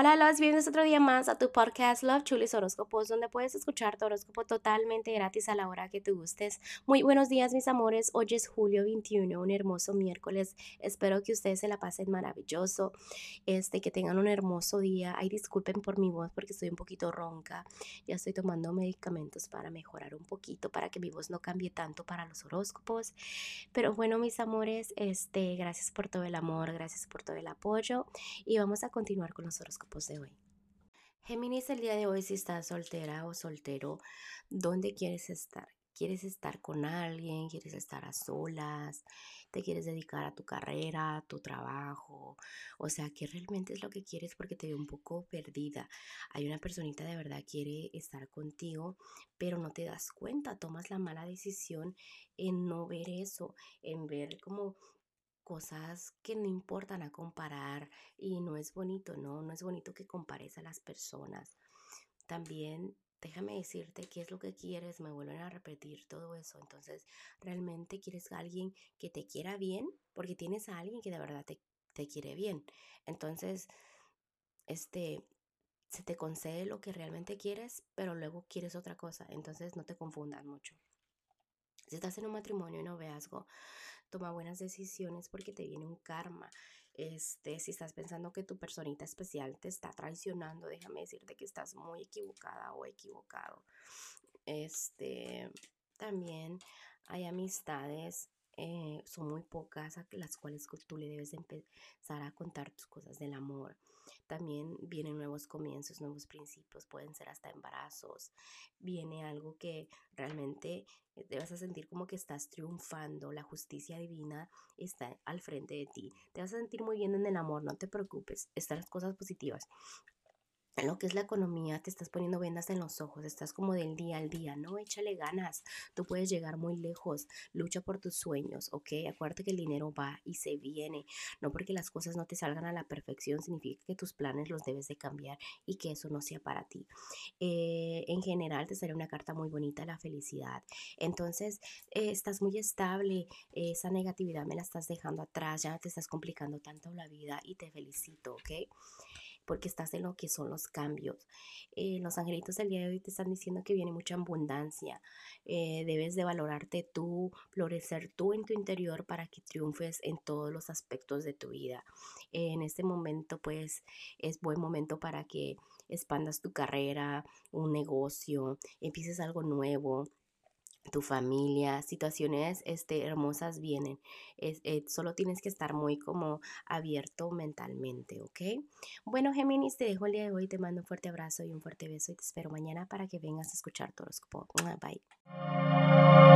Hola, los bienvenidos otro día más a tu podcast Love Chulis Horóscopos, donde puedes escuchar tu horóscopo totalmente gratis a la hora que te gustes. Muy buenos días, mis amores. Hoy es julio 21, un hermoso miércoles. Espero que ustedes se la pasen maravilloso, este, que tengan un hermoso día. Ay, disculpen por mi voz porque estoy un poquito ronca. Ya estoy tomando medicamentos para mejorar un poquito, para que mi voz no cambie tanto para los horóscopos. Pero bueno, mis amores, este, gracias por todo el amor, gracias por todo el apoyo y vamos a continuar con los horóscopos de hoy. Géminis, el día de hoy, si estás soltera o soltero, ¿dónde quieres estar? ¿Quieres estar con alguien? ¿Quieres estar a solas? ¿Te quieres dedicar a tu carrera, a tu trabajo? O sea, ¿qué realmente es lo que quieres? Porque te veo un poco perdida. Hay una personita de verdad quiere estar contigo, pero no te das cuenta. Tomas la mala decisión en no ver eso, en ver como cosas que no importan a comparar y no es bonito, ¿no? No es bonito que compares a las personas. También déjame decirte qué es lo que quieres, me vuelven a repetir todo eso. Entonces, ¿realmente quieres a alguien que te quiera bien? Porque tienes a alguien que de verdad te, te quiere bien. Entonces, este, se te concede lo que realmente quieres, pero luego quieres otra cosa. Entonces, no te confundas mucho. Si estás en un matrimonio y noviazgo, toma buenas decisiones porque te viene un karma. Este, si estás pensando que tu personita especial te está traicionando, déjame decirte que estás muy equivocada o equivocado. Este, también hay amistades eh, son muy pocas a las cuales tú le debes empezar a contar tus cosas del amor. También vienen nuevos comienzos, nuevos principios, pueden ser hasta embarazos. Viene algo que realmente eh, te vas a sentir como que estás triunfando, la justicia divina está al frente de ti. Te vas a sentir muy bien en el amor, no te preocupes, están las cosas positivas lo que es la economía, te estás poniendo vendas en los ojos, estás como del día al día, no, échale ganas, tú puedes llegar muy lejos, lucha por tus sueños, ¿ok? Acuérdate que el dinero va y se viene, no porque las cosas no te salgan a la perfección, significa que tus planes los debes de cambiar y que eso no sea para ti. Eh, en general te sale una carta muy bonita, la felicidad. Entonces, eh, estás muy estable, esa negatividad me la estás dejando atrás, ya no te estás complicando tanto la vida y te felicito, ¿ok? Porque estás en lo que son los cambios. Eh, los angelitos del día de hoy te están diciendo que viene mucha abundancia. Eh, debes de valorarte tú, florecer tú en tu interior para que triunfes en todos los aspectos de tu vida. en este momento, pues, es buen momento para que expandas tu carrera, un negocio, empieces algo nuevo tu familia, situaciones este, hermosas vienen. Es, eh, solo tienes que estar muy como abierto mentalmente, ¿ok? Bueno, Géminis, te dejo el día de hoy, te mando un fuerte abrazo y un fuerte beso y te espero mañana para que vengas a escuchar tu horóscopo. Bye.